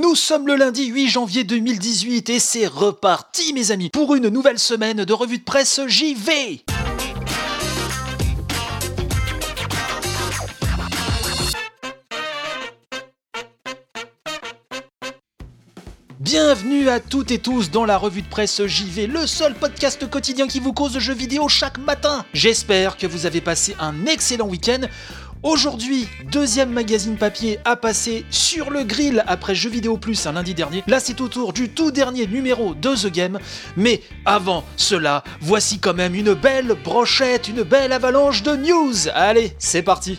Nous sommes le lundi 8 janvier 2018 et c'est reparti mes amis pour une nouvelle semaine de revue de presse JV Bienvenue à toutes et tous dans la revue de presse JV, le seul podcast quotidien qui vous cause de jeux vidéo chaque matin. J'espère que vous avez passé un excellent week-end. Aujourd'hui, deuxième magazine papier à passer sur le grill après Jeux Vidéo Plus un lundi dernier. Là, c'est au tour du tout dernier numéro de The Game. Mais avant cela, voici quand même une belle brochette, une belle avalanche de news. Allez, c'est parti.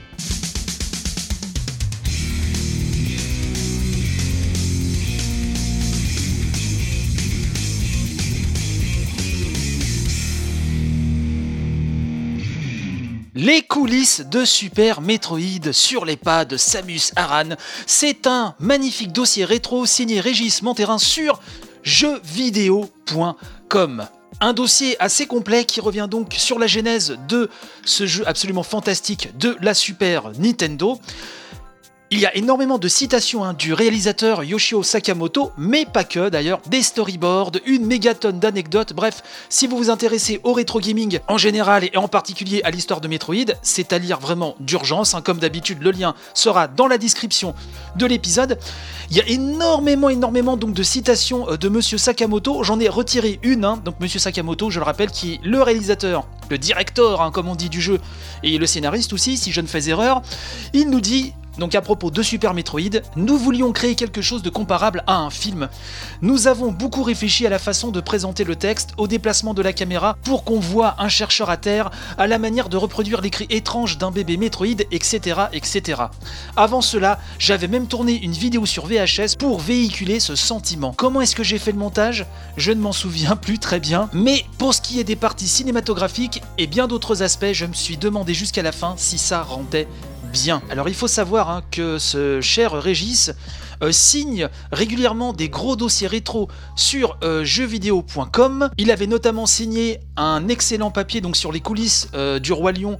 Les coulisses de Super Metroid sur les pas de Samus Aran. C'est un magnifique dossier rétro signé Régis Monterrain sur jeuxvideo.com. Un dossier assez complet qui revient donc sur la genèse de ce jeu absolument fantastique de la Super Nintendo. Il y a énormément de citations hein, du réalisateur Yoshio Sakamoto, mais pas que d'ailleurs, des storyboards, une mégatonne d'anecdotes, bref, si vous vous intéressez au rétro gaming en général et en particulier à l'histoire de Metroid, c'est à lire vraiment d'urgence, hein. comme d'habitude le lien sera dans la description de l'épisode. Il y a énormément, énormément donc de citations euh, de Monsieur Sakamoto, j'en ai retiré une, hein. donc Monsieur Sakamoto, je le rappelle, qui est le réalisateur, le directeur, comme on dit, du jeu, et le scénariste aussi, si je ne fais erreur, il nous dit donc à propos de Super Metroid, nous voulions créer quelque chose de comparable à un film. Nous avons beaucoup réfléchi à la façon de présenter le texte, au déplacement de la caméra, pour qu'on voit un chercheur à terre, à la manière de reproduire les cris étranges d'un bébé Metroid, etc. etc. Avant cela, j'avais même tourné une vidéo sur VHS pour véhiculer ce sentiment. Comment est-ce que j'ai fait le montage? Je ne m'en souviens plus très bien, mais pour ce qui est des parties cinématographiques et bien d'autres aspects, je me suis demandé jusqu'à la fin si ça rendait bien. Alors il faut savoir hein, que ce cher Régis euh, signe régulièrement des gros dossiers rétro sur euh, jeuxvideo.com. Il avait notamment signé un excellent papier donc sur les coulisses euh, du Roi Lion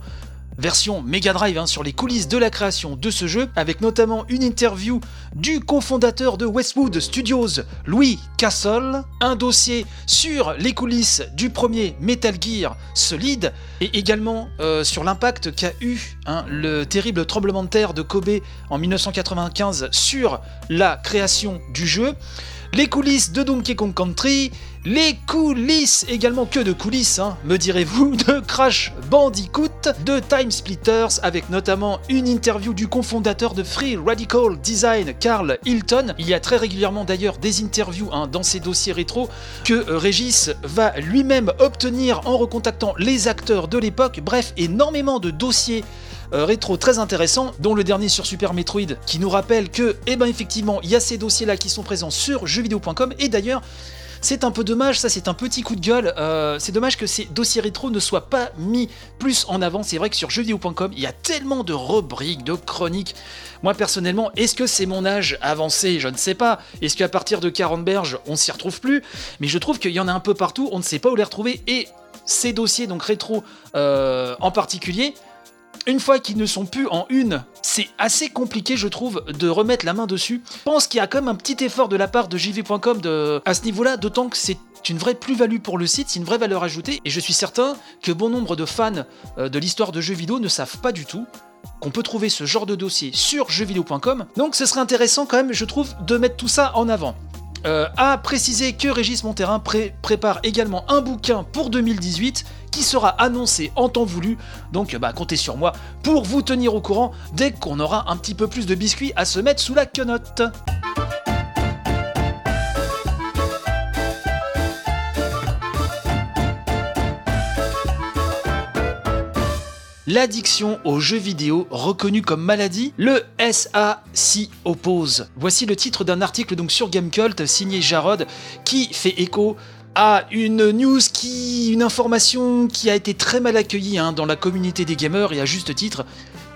version Mega Drive hein, sur les coulisses de la création de ce jeu, avec notamment une interview du cofondateur de Westwood Studios, Louis Castle, un dossier sur les coulisses du premier Metal Gear Solid, et également euh, sur l'impact qu'a eu hein, le terrible tremblement de terre de Kobe en 1995 sur la création du jeu. Les coulisses de Donkey Kong Country, les coulisses également que de coulisses, hein, me direz-vous, de Crash Bandicoot, de Time Splitters, avec notamment une interview du cofondateur de Free Radical Design, Carl Hilton. Il y a très régulièrement d'ailleurs des interviews hein, dans ces dossiers rétro que euh, Régis va lui-même obtenir en recontactant les acteurs de l'époque. Bref, énormément de dossiers euh, rétro très intéressant, dont le dernier sur Super Metroid, qui nous rappelle que, eh ben effectivement, il y a ces dossiers-là qui sont présents sur jeuxvideo.com, et d'ailleurs, c'est un peu dommage, ça c'est un petit coup de gueule, euh, c'est dommage que ces dossiers rétro ne soient pas mis plus en avant, c'est vrai que sur jeuxvideo.com, il y a tellement de rubriques, de chroniques, moi personnellement, est-ce que c'est mon âge avancé? Je ne sais pas. Est-ce qu'à partir de 40 berges, on s'y retrouve plus? Mais je trouve qu'il y en a un peu partout, on ne sait pas où les retrouver. Et ces dossiers, donc rétro euh, en particulier, une fois qu'ils ne sont plus en une, c'est assez compliqué, je trouve, de remettre la main dessus. Je pense qu'il y a quand même un petit effort de la part de JV.com à ce niveau-là, d'autant que c'est une vraie plus-value pour le site, c'est une vraie valeur ajoutée, et je suis certain que bon nombre de fans euh, de l'histoire de jeux vidéo ne savent pas du tout qu'on peut trouver ce genre de dossier sur jeuxvideo.com. Donc ce serait intéressant quand même, je trouve, de mettre tout ça en avant. Euh, à préciser que Régis Monterrain prépare également un bouquin pour 2018 qui sera annoncé en temps voulu. Donc bah, comptez sur moi pour vous tenir au courant dès qu'on aura un petit peu plus de biscuits à se mettre sous la quenotte. L'addiction aux jeux vidéo reconnue comme maladie, le SA s'y oppose. Voici le titre d'un article donc sur Gamecult signé Jarod qui fait écho à une news qui, une information qui a été très mal accueillie hein, dans la communauté des gamers et à juste titre,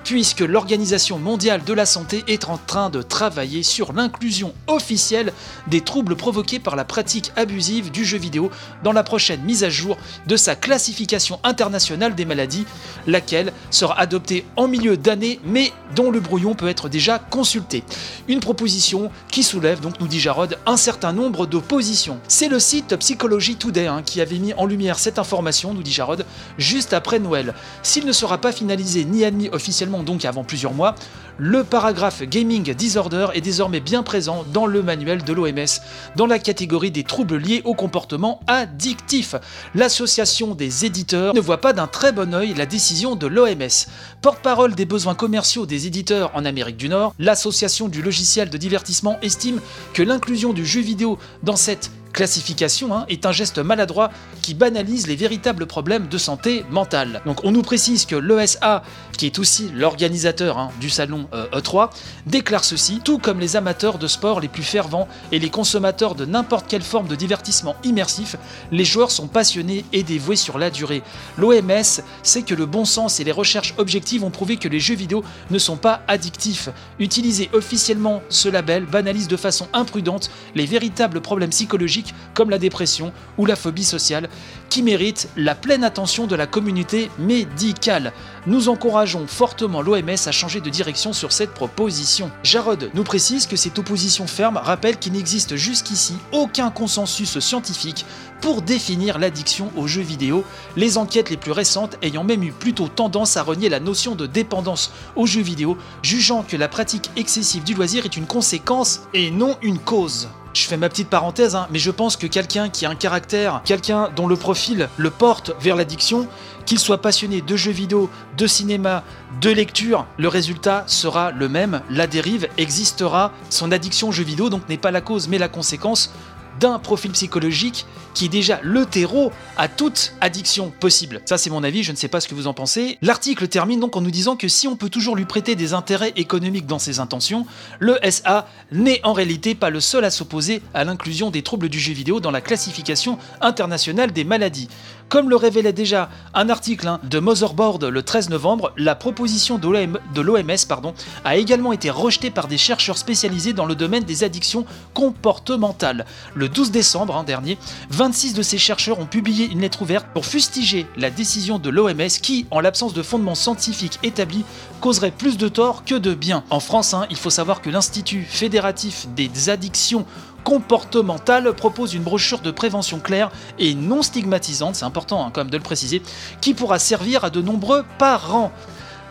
puisque l'Organisation mondiale de la santé est en train de travailler sur l'inclusion officielle des troubles provoqués par la pratique abusive du jeu vidéo dans la prochaine mise à jour de sa classification internationale des maladies, laquelle sera adopté en milieu d'année, mais dont le brouillon peut être déjà consulté. Une proposition qui soulève, donc nous dit Jarod, un certain nombre d'oppositions. C'est le site Psychology Today hein, qui avait mis en lumière cette information, nous dit Jarod, juste après Noël. S'il ne sera pas finalisé ni admis officiellement, donc avant plusieurs mois, le paragraphe Gaming Disorder est désormais bien présent dans le manuel de l'OMS, dans la catégorie des troubles liés au comportement addictif. L'association des éditeurs ne voit pas d'un très bon œil la décision de l'OMS. Porte-parole des besoins commerciaux des éditeurs en Amérique du Nord, l'association du logiciel de divertissement estime que l'inclusion du jeu vidéo dans cette classification hein, est un geste maladroit qui banalise les véritables problèmes de santé mentale. Donc on nous précise que l'ESA, qui est aussi l'organisateur hein, du salon E3, euh, e déclare ceci, tout comme les amateurs de sport les plus fervents et les consommateurs de n'importe quelle forme de divertissement immersif, les joueurs sont passionnés et dévoués sur la durée. L'OMS sait que le bon sens et les recherches objectives ont prouvé que les jeux vidéo ne sont pas addictifs. Utiliser officiellement ce label banalise de façon imprudente les véritables problèmes psychologiques comme la dépression ou la phobie sociale, qui méritent la pleine attention de la communauté médicale. Nous encourageons fortement l'OMS à changer de direction sur cette proposition. Jarod nous précise que cette opposition ferme rappelle qu'il n'existe jusqu'ici aucun consensus scientifique pour définir l'addiction aux jeux vidéo, les enquêtes les plus récentes ayant même eu plutôt tendance à renier la notion de dépendance aux jeux vidéo, jugeant que la pratique excessive du loisir est une conséquence et non une cause. Je fais ma petite parenthèse, hein, mais je pense que quelqu'un qui a un caractère, quelqu'un dont le profil le porte vers l'addiction, qu'il soit passionné de jeux vidéo, de cinéma, de lecture, le résultat sera le même. La dérive existera. Son addiction aux jeux vidéo donc n'est pas la cause mais la conséquence d'un profil psychologique qui est déjà le terreau à toute addiction possible. Ça c'est mon avis, je ne sais pas ce que vous en pensez. L'article termine donc en nous disant que si on peut toujours lui prêter des intérêts économiques dans ses intentions, le SA n'est en réalité pas le seul à s'opposer à l'inclusion des troubles du jeu vidéo dans la classification internationale des maladies. Comme le révélait déjà un article hein, de Motherboard le 13 novembre, la proposition de l'OMS a également été rejetée par des chercheurs spécialisés dans le domaine des addictions comportementales. Le 12 décembre hein, dernier, 26 de ces chercheurs ont publié une lettre ouverte pour fustiger la décision de l'OMS qui, en l'absence de fondements scientifiques établis, causerait plus de tort que de bien. En France, hein, il faut savoir que l'Institut fédératif des addictions comportementale propose une brochure de prévention claire et non stigmatisante, c'est important hein, quand même de le préciser, qui pourra servir à de nombreux parents.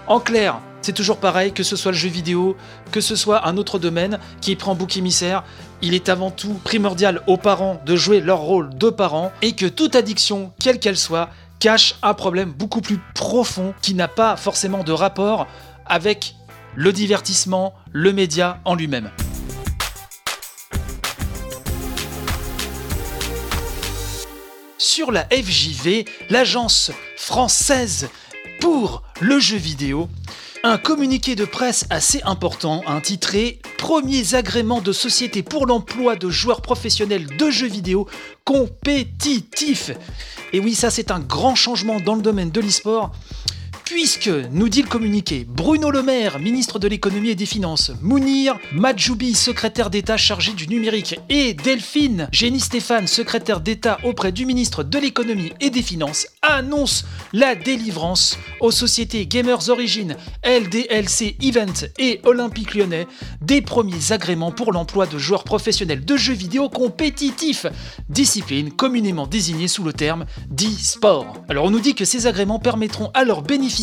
En clair, c'est toujours pareil, que ce soit le jeu vidéo, que ce soit un autre domaine qui prend bouc émissaire, il est avant tout primordial aux parents de jouer leur rôle de parents et que toute addiction, quelle qu'elle soit, cache un problème beaucoup plus profond qui n'a pas forcément de rapport avec le divertissement, le média en lui-même. Sur la FJV, l'agence française pour le jeu vidéo, un communiqué de presse assez important intitulé Premiers agréments de société pour l'emploi de joueurs professionnels de jeux vidéo compétitifs. Et oui, ça c'est un grand changement dans le domaine de l'e-sport puisque, nous dit le communiqué, Bruno Le Maire, ministre de l'économie et des finances, Mounir Majoubi, secrétaire d'État chargé du numérique, et Delphine Génie Stéphane, secrétaire d'État auprès du ministre de l'économie et des finances, annoncent la délivrance aux sociétés Gamers Origin, LDLC Event et Olympique Lyonnais des premiers agréments pour l'emploi de joueurs professionnels de jeux vidéo compétitifs, discipline communément désignée sous le terme d'e-sport. Alors on nous dit que ces agréments permettront à leurs bénéficiaires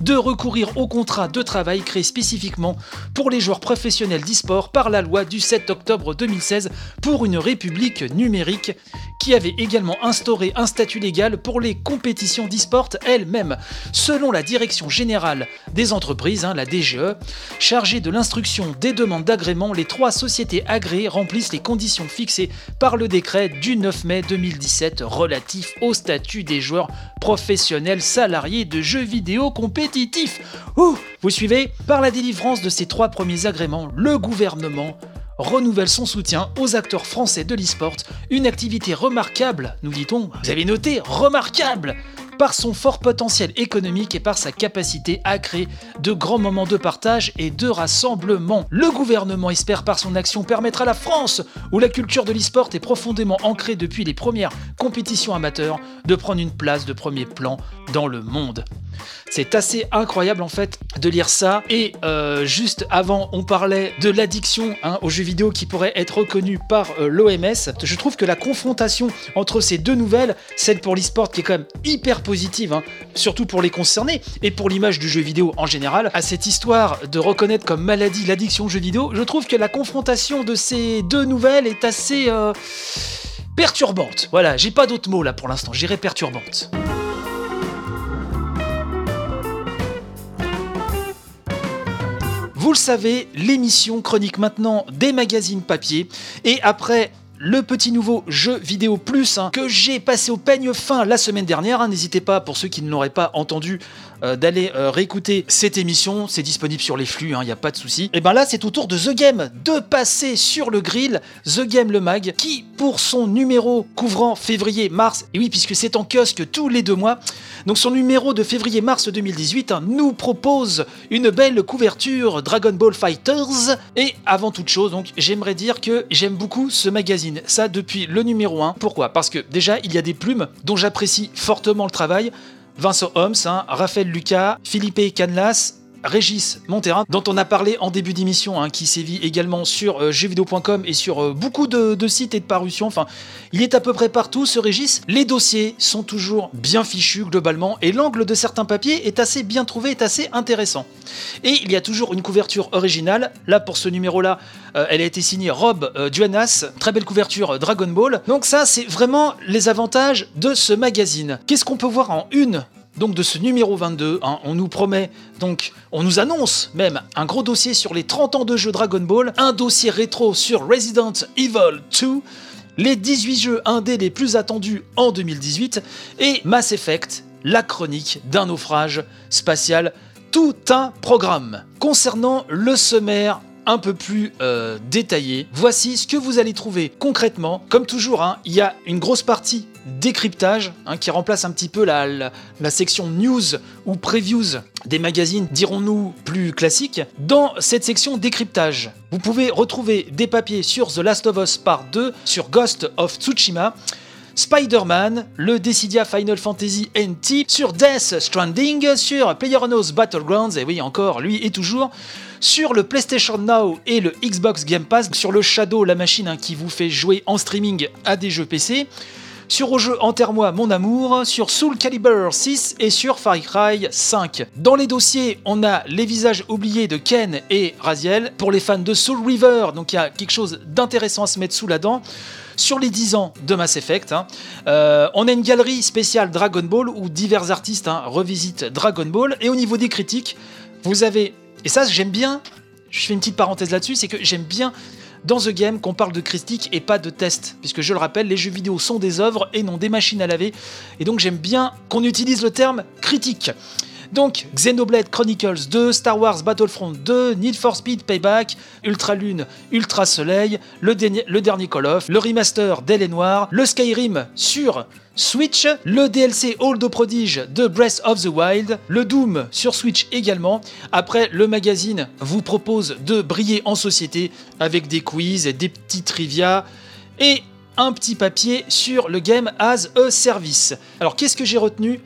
de recourir au contrat de travail créé spécifiquement pour les joueurs professionnels d'e-sport par la loi du 7 octobre 2016 pour une république numérique qui avait également instauré un statut légal pour les compétitions d'e-sport elles-mêmes. Selon la Direction générale des entreprises, hein, la DGE, chargée de l'instruction des demandes d'agrément, les trois sociétés agréées remplissent les conditions fixées par le décret du 9 mai 2017 relatif au statut des joueurs professionnels salariés de jeux vidéo compétitifs. Vous suivez Par la délivrance de ces trois premiers agréments, le gouvernement renouvelle son soutien aux acteurs français de l'e-sport, une activité remarquable, nous dit-on, vous avez noté, remarquable par son fort potentiel économique et par sa capacité à créer de grands moments de partage et de rassemblement. Le gouvernement espère par son action permettre à la France, où la culture de l'e-sport est profondément ancrée depuis les premières compétitions amateurs, de prendre une place de premier plan dans le monde. C'est assez incroyable en fait de lire ça. Et euh, juste avant, on parlait de l'addiction hein, aux jeux vidéo qui pourrait être reconnue par euh, l'OMS. Je trouve que la confrontation entre ces deux nouvelles, celle pour l'e-sport qui est quand même hyper positive, hein, surtout pour les concernés et pour l'image du jeu vidéo en général, à cette histoire de reconnaître comme maladie l'addiction aux jeux vidéo, je trouve que la confrontation de ces deux nouvelles est assez euh, perturbante. Voilà, j'ai pas d'autres mots là pour l'instant, j'irai perturbante. Le savez, l'émission chronique maintenant des magazines papier. Et après le petit nouveau jeu vidéo plus hein, que j'ai passé au peigne fin la semaine dernière. Hein, n'hésitez pas, pour ceux qui ne l'auraient pas entendu, euh, d'aller euh, réécouter cette émission. C'est disponible sur les flux, il hein, n'y a pas de souci. Et ben là, c'est au tour de The Game de passer sur le grill. The Game le mag, qui pour son numéro couvrant février-mars, et oui, puisque c'est en kiosque tous les deux mois, donc son numéro de février-mars 2018 hein, nous propose une belle couverture Dragon Ball Fighters. Et avant toute chose, j'aimerais dire que j'aime beaucoup ce magazine. Ça depuis le numéro 1. Pourquoi? Parce que déjà, il y a des plumes dont j'apprécie fortement le travail. Vincent Holmes, hein, Raphaël Lucas, Philippe Canlas, Régis Monterrain, dont on a parlé en début d'émission, hein, qui sévit également sur euh, jeuxvideo.com et sur euh, beaucoup de, sites et de parutions. Enfin, il est à peu près partout, ce Régis. Les dossiers sont toujours bien fichus globalement, et l'angle de certains papiers est assez bien trouvé, est assez intéressant. Et il y a toujours une couverture originale. Là, pour ce numéro-là, euh, elle a été signée Rob Duanas. Très belle couverture Dragon Ball. Donc ça, c'est vraiment les avantages de ce magazine. Qu'est-ce qu'on peut voir en une donc de ce numéro 22, hein, on nous promet, donc on nous annonce même un gros dossier sur les 30 ans de jeux Dragon Ball, un dossier rétro sur Resident Evil 2, les 18 jeux indés les plus attendus en 2018 et Mass Effect, la chronique d'un naufrage spatial, tout un programme. Concernant le sommaire un peu plus euh, détaillé, voici ce que vous allez trouver concrètement. Comme toujours, hein, il y a une grosse partie décryptage hein, qui remplace un petit peu la, la, section news ou previews des magazines, dirons-nous, plus classiques. Dans cette section décryptage, vous pouvez retrouver des papiers sur The Last of Us Part 2, sur Ghost of Tsushima, Spider-Man, le Decidia Final Fantasy NT, sur Death Stranding, sur PlayerUnknown's Battlegrounds, et oui encore, lui et toujours, sur le PlayStation Now et le Xbox Game Pass, sur le Shadow, la machine hein, qui vous fait jouer en streaming à des jeux PC, sur au jeu Enterre-moi mon amour, sur Soul Calibur 6 et sur Far Cry 5. Dans les dossiers, on a les visages oubliés de Ken et Raziel. Pour les fans de Soul River, donc il y a quelque chose d'intéressant à se mettre sous la dent sur les 10 ans de Mass Effect. Hein. Euh, on a une galerie spéciale Dragon Ball où divers artistes hein, revisitent Dragon Ball. Et au niveau des critiques, vous avez, et ça j'aime bien, je fais une petite parenthèse là-dessus, c'est que j'aime bien dans The Game qu'on parle de critique et pas de test, puisque je le rappelle, les jeux vidéo sont des œuvres et non des machines à laver, et donc j'aime bien qu'on utilise le terme critique. Donc, Xenoblade Chronicles 2, Star Wars Battlefront 2, Need for Speed Payback, Ultra Lune, Ultra Soleil, le, dernier Call of, le remaster d'Elle Noir, le Skyrim sur Switch, le DLC All of Prodige de Breath of the Wild, le Doom sur Switch également. Après, le magazine vous propose de briller en société avec des quiz, des petits trivia et un petit papier sur le Game as a Service. Alors, qu'est-ce que j'ai retenu?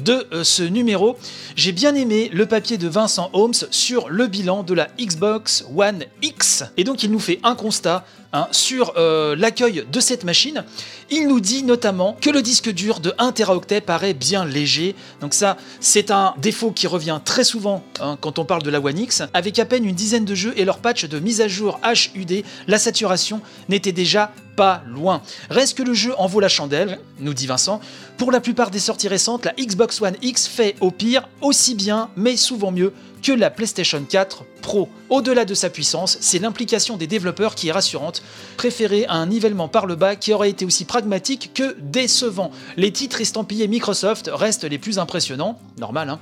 De euh, ce numéro. J'ai bien aimé le papier de Vincent Holmes sur le bilan de la Xbox One X. Et donc il nous fait un constat Hein, sur euh, l'accueil de cette machine. Il nous dit notamment que le disque dur de 1 Teraoctet paraît bien léger. Donc ça, c'est un défaut qui revient très souvent hein, quand on parle de la One X. Avec à peine une dizaine de jeux et leur patch de mise à jour HUD, la saturation n'était déjà pas loin. Reste que le jeu en vaut la chandelle, nous dit Vincent. Pour la plupart des sorties récentes, la Xbox One X fait au pire aussi bien, mais souvent mieux que la PlayStation 4 Pro. Au-delà de sa puissance, c'est l'implication des développeurs qui est rassurante, préférée à un nivellement par le bas qui aurait été aussi pragmatique que décevant. Les titres estampillés Microsoft restent les plus impressionnants, normal hein.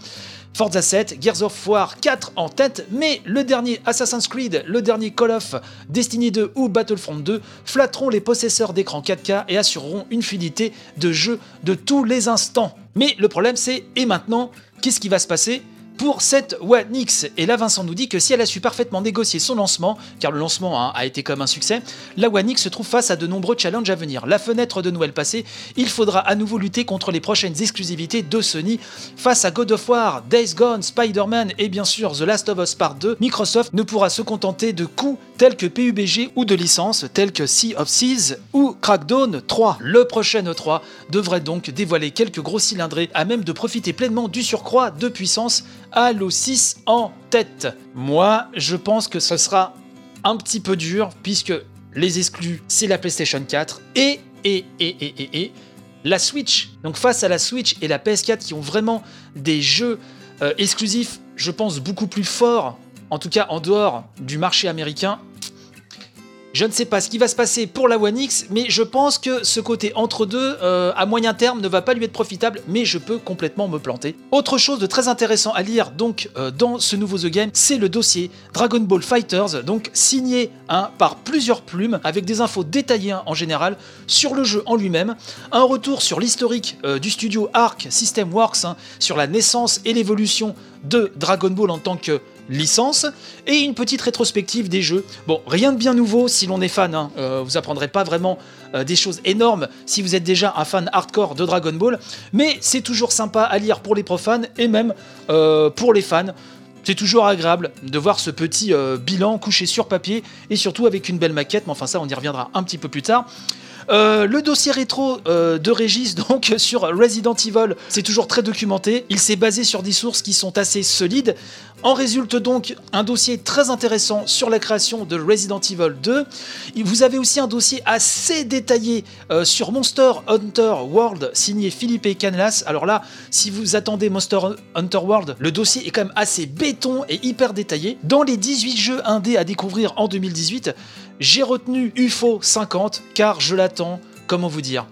Forza 7, Gears of War 4 en tête, mais le dernier Assassin's Creed, le dernier Call of, Destiny 2 ou Battlefront 2 flatteront les possesseurs d'écran 4K et assureront une fluidité de jeu de tous les instants. Mais le problème c'est, et maintenant, qu'est-ce qui va se passer? Pour cette One X. Et là, Vincent nous dit que si elle a su parfaitement négocier son lancement, car le lancement hein, a été comme un succès, la One X se trouve face à de nombreux challenges à venir. La fenêtre de Noël passée, il faudra à nouveau lutter contre les prochaines exclusivités de Sony. Face à God of War, Days Gone, Spider-Man et bien sûr The Last of Us Part 2, Microsoft ne pourra se contenter de coups tels que PUBG ou de licences telles que Sea of Seas ou Crackdown 3. Le prochain E3 devrait donc dévoiler quelques gros cylindrés à même de profiter pleinement du surcroît de puissance Halo 6 en tête. Moi, je pense que ce sera un petit peu dur puisque les exclus, c'est la PlayStation 4 et, et, et, et, et, et la Switch. Donc face à la Switch et la PS4 qui ont vraiment des jeux euh, exclusifs, je pense, beaucoup plus forts, en tout cas en dehors du marché américain, je ne sais pas ce qui va se passer pour la One X, mais je pense que ce côté entre deux, euh, à moyen terme, ne va pas lui être profitable, mais je peux complètement me planter. Autre chose de très intéressant à lire donc euh, dans ce nouveau The Game, c'est le dossier Dragon Ball Fighters, donc signé hein, par plusieurs plumes, avec des infos détaillées hein, en général sur le jeu en lui-même, un retour sur l'historique euh, du studio Arc System Works, hein, sur la naissance et l'évolution de Dragon Ball en tant que licence et une petite rétrospective des jeux. Bon, rien de bien nouveau si l'on est fan, hein. Euh, vous apprendrez pas vraiment euh, des choses énormes si vous êtes déjà un fan hardcore de Dragon Ball, mais c'est toujours sympa à lire pour les profanes et même euh, pour les fans. C'est toujours agréable de voir ce petit bilan couché sur papier et surtout avec une belle maquette, mais enfin ça on y reviendra un petit peu plus tard. Euh, le dossier rétro euh, de Régis, donc sur Resident Evil, c'est toujours très documenté. Il s'est basé sur des sources qui sont assez solides. En résulte donc un dossier très intéressant sur la création de Resident Evil 2. Vous avez aussi un dossier assez détaillé euh, sur Monster Hunter World signé Philippe Canlas. Alors là, si vous attendez Monster Hunter World, le dossier est quand même assez béton et hyper détaillé. Dans les 18 jeux indés à découvrir en 2018, j'ai retenu UFO 50 car je l'attends, comment vous dire,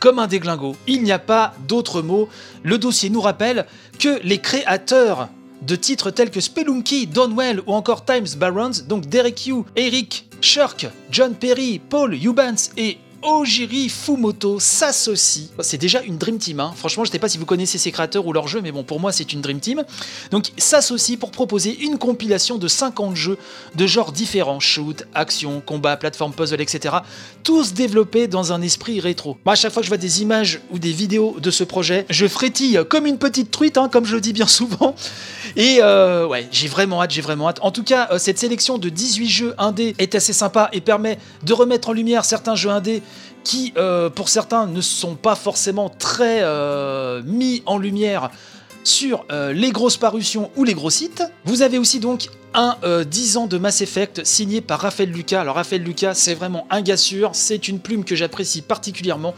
comme un déglingo. Il n'y a pas d'autre mot. Le dossier nous rappelle que les créateurs de titres tels que Spelunky, Donwell ou encore Times Barons, donc Derek Yu, Eric, Shirk, John Perry, Paul Eubans et Ojiri Fumoto s'associe. C'est déjà une Dream Team. Hein. Franchement, je ne sais pas si vous connaissez ces créateurs ou leurs jeux, mais bon, pour moi, c'est une Dream Team. Donc, s'associe pour proposer une compilation de 50 jeux de genres différents shoot, action, combat, plateforme, puzzle, etc. Tous développés dans un esprit rétro. Moi, à chaque fois que je vois des images ou des vidéos de ce projet, je frétille comme une petite truite, hein, comme je le dis bien souvent. Et euh, ouais, j'ai vraiment hâte, j'ai vraiment hâte. En tout cas, euh, cette sélection de 18 jeux indés est assez sympa et permet de remettre en lumière certains jeux indés qui, euh, pour certains, ne sont pas forcément très euh, mis en lumière sur euh, les grosses parutions ou les gros sites. Vous avez aussi donc un 10 ans de Mass Effect signé par Raphaël Lucas. Alors Raphaël Lucas, c'est vraiment un gars sûr, c'est une plume que j'apprécie particulièrement,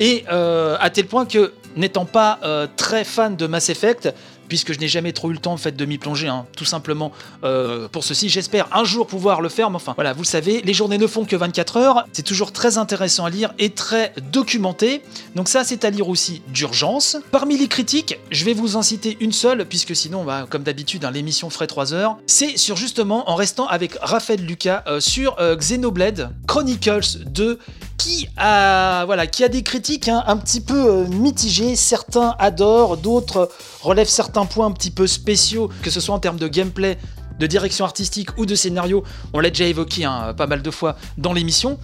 et à tel point que, n'étant pas très fan de Mass Effect, puisque je n'ai jamais trop eu le temps de m'y plonger, hein, tout simplement euh, pour ceci. J'espère un jour pouvoir le faire, mais enfin voilà, vous le savez, les journées ne font que 24 heures, c'est toujours très intéressant à lire et très documenté, donc ça c'est à lire aussi d'urgence. Parmi les critiques, je vais vous en citer une seule, puisque sinon, bah, comme d'habitude, hein, l'émission ferait 3 heures, c'est sur justement, en restant avec Raphaël Lucas, euh, sur euh, Xenoblade Chronicles 2, qui a, voilà, qui a des critiques hein, un petit peu mitigées, certains adorent, d'autres relèvent certains certains points un petit peu spéciaux, que ce soit en termes de gameplay, de direction artistique ou de scénario, on l'a déjà évoqué hein, pas mal de fois dans l'émission.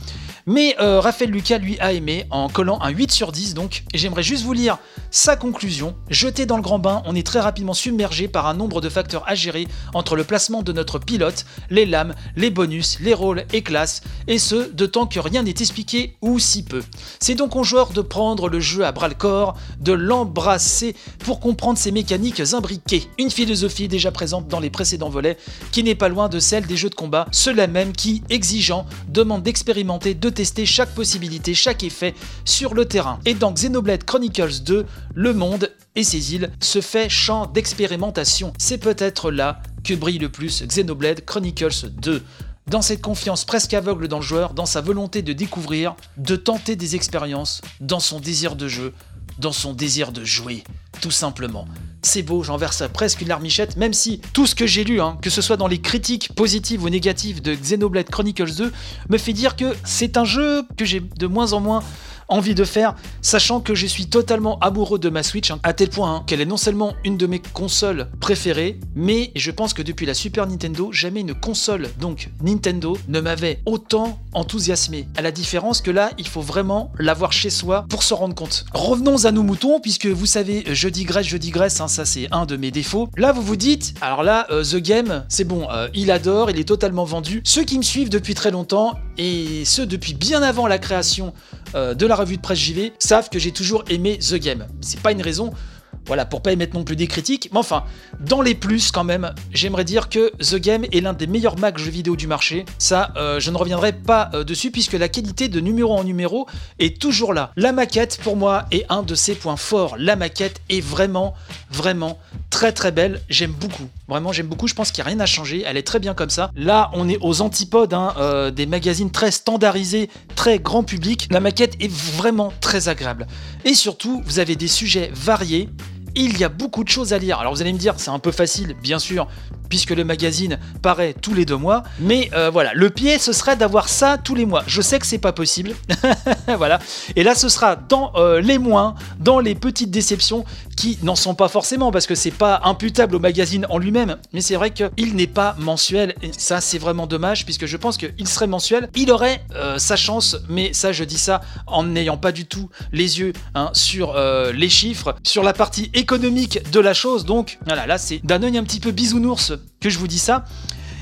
Mais euh, Raphaël Lucas, lui, a aimé en collant un 8 sur 10, donc, j'aimerais juste vous lire sa conclusion. Jeté dans le grand bain, on est très rapidement submergé par un nombre de facteurs à gérer entre le placement de notre pilote, les lames, les bonus, les rôles et classes, et ce, de tant que rien n'est expliqué ou si peu. C'est donc au joueur de prendre le jeu à bras le corps, de l'embrasser pour comprendre ses mécaniques imbriquées. Une philosophie déjà présente dans les précédents volets, qui n'est pas loin de celle des jeux de combat, ceux-là même qui, exigeant, demandent d'expérimenter, de tester chaque possibilité, chaque effet sur le terrain. Et dans Xenoblade Chronicles 2, le monde et ses îles se fait champ d'expérimentation. C'est peut-être là que brille le plus Xenoblade Chronicles 2 dans cette confiance presque aveugle dans le joueur, dans sa volonté de découvrir, de tenter des expériences, dans son désir de jeu, dans son désir de jouer, tout simplement. C'est beau, j'en verse presque une larmichette, même si tout ce que j'ai lu, hein, que ce soit dans les critiques positives ou négatives de Xenoblade Chronicles 2, me fait dire que c'est un jeu que j'ai de moins en moins envie de faire, sachant que je suis totalement amoureux de ma Switch, hein, à tel point hein, qu'elle est non seulement une de mes consoles préférées, mais je pense que depuis la Super Nintendo, jamais une console, donc Nintendo, ne m'avait autant enthousiasmé. À la différence que là, il faut vraiment l'avoir chez soi pour se rendre compte. Revenons à nos moutons, puisque vous savez, je digresse, je digresse, hein, ça c'est un de mes défauts. Là, vous vous dites, alors là, euh, The Game, c'est bon, euh, il adore, il est totalement vendu. Ceux qui me suivent depuis très longtemps, et ceux depuis bien avant la création euh, de la revue de presse JV, savent que j'ai toujours aimé The Game. C'est pas une raison voilà, pour pas émettre non plus des critiques. Mais enfin, dans les plus quand même, j'aimerais dire que The Game est l'un des meilleurs Mac jeux vidéo du marché. Ça, euh, je ne reviendrai pas euh, dessus puisque la qualité de numéro en numéro est toujours là. La maquette, pour moi, est un de ses points forts. La maquette est vraiment, vraiment très très belle. J'aime beaucoup. Vraiment, j'aime beaucoup. Je pense qu'il n'y a rien à changer. Elle est très bien comme ça. Là, on est aux antipodes hein, euh, des magazines très standardisés, très grand public. La maquette est vraiment très agréable. Et surtout, vous avez des sujets variés il y a beaucoup de choses à lire. Alors vous allez me dire, c'est un peu facile, bien sûr, puisque le magazine paraît tous les deux mois. Mais euh, voilà, le pied, ce serait d'avoir ça tous les mois. Je sais que c'est pas possible. voilà. Et là, ce sera dans euh, les moins, dans les petites déceptions qui n'en sont pas forcément, parce que c'est pas imputable au magazine en lui-même. Mais c'est vrai qu'il n'est pas mensuel. Et ça, c'est vraiment dommage, puisque je pense qu'il serait mensuel. Il aurait euh, sa chance, mais ça, je dis ça en n'ayant pas du tout les yeux hein, sur les chiffres, sur la partie économique de la chose. Donc voilà, là, c'est d'un œil un petit peu bisounours que je vous dis ça.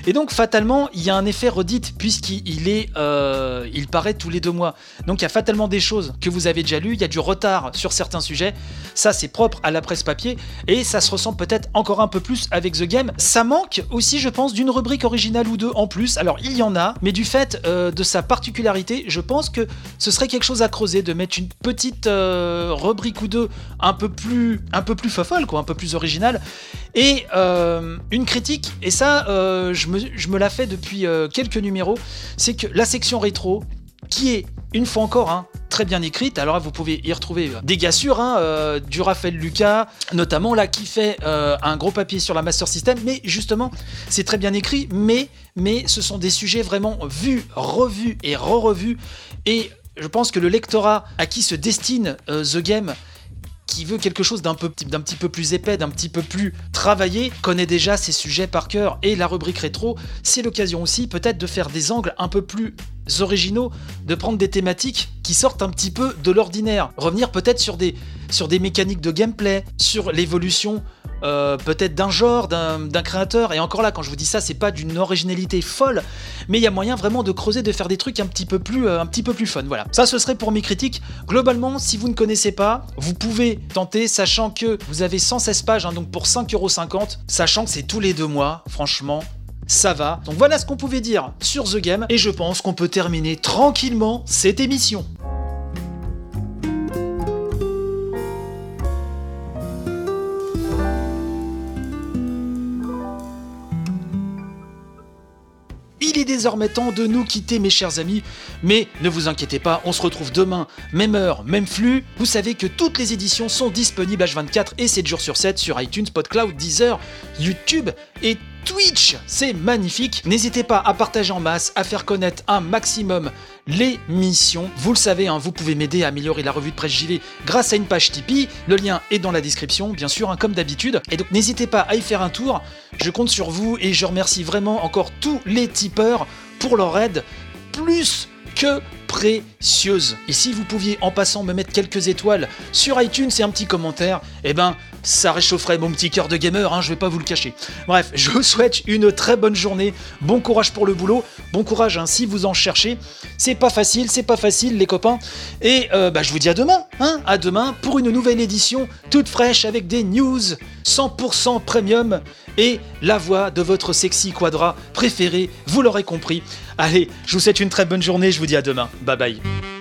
Et donc fatalement, il y a un effet redite puisqu'il est, euh, il paraît tous les deux mois. Donc il y a fatalement des choses que vous avez déjà lues, il y a du retard sur certains sujets. Ça c'est propre à la presse papier et ça se ressent peut-être encore un peu plus avec The Game. Ça manque aussi, je pense, d'une rubrique originale ou deux en plus. Alors il y en a, mais du fait euh, de sa particularité, je pense que ce serait quelque chose à creuser de mettre une petite euh, rubrique ou deux un peu plus, un peu plus fofolle, quoi, un peu plus originale. Et une critique, et ça, je me je me la fais depuis euh, quelques numéros, c'est que la section rétro, qui est une fois encore hein, très bien écrite. Alors vous pouvez y retrouver euh, des gassures hein, euh, du Raphaël Lucas, notamment là qui fait un gros papier sur la Master System. Mais justement, c'est très bien écrit, mais, mais ce sont des sujets vraiment vus, revus et re-revus. Et je pense que le lectorat à qui se destine The Game qui veut quelque chose d'un petit peu plus épais, d'un petit peu plus travaillé, connaît déjà ces sujets par cœur. Et la rubrique rétro, c'est l'occasion aussi peut-être de faire des angles un peu plus originaux, de prendre des thématiques qui sortent un petit peu de l'ordinaire, revenir peut-être sur des sur des mécaniques de gameplay, sur l'évolution euh, peut-être d'un genre, d'un créateur. Et encore là, quand je vous dis ça, c'est pas d'une originalité folle, mais il y a moyen vraiment de creuser, de faire des trucs un petit peu plus, euh, un petit peu plus fun. Voilà. Ça, ce serait pour mes critiques. Globalement, si vous ne connaissez pas, vous pouvez tenter, sachant que vous avez 116 pages, hein, donc pour 5,50€, sachant que c'est tous les deux mois. Franchement, ça va. Donc voilà ce qu'on pouvait dire sur The Game, et je pense qu'on peut terminer tranquillement cette émission. Il est désormais temps de nous quitter mes chers amis, mais ne vous inquiétez pas, on se retrouve demain, même heure, même flux. Vous savez que toutes les éditions sont disponibles H24 et 7 jours sur 7 sur iTunes, PodCloud, Deezer, YouTube et Twitch. C'est magnifique. N'hésitez pas à partager en masse, à faire connaître un maximum l'émission. Vous le savez, hein, vous pouvez m'aider à améliorer la revue de presse JV grâce à une page Tipeee. Le lien est dans la description, bien sûr, hein, comme d'habitude. Et donc n'hésitez pas à y faire un tour. Je compte sur vous et je remercie vraiment encore tous les tipeurs pour leur aide. Plus que précieuse. Et si vous pouviez en passant me mettre quelques étoiles sur iTunes et un petit commentaire, eh ben ça réchaufferait mon petit cœur de gamer, hein, je vais pas vous le cacher. Bref, je vous souhaite une très bonne journée, bon courage pour le boulot, bon courage hein, si vous en cherchez. C'est pas facile, c'est pas facile les copains. Et euh, bah, je vous dis à demain, hein, à demain pour une nouvelle édition toute fraîche avec des news 100% premium et la voix de votre sexy quadra préféré, vous l'aurez compris. Allez, je vous souhaite une très bonne journée, je vous dis à demain. Bye bye.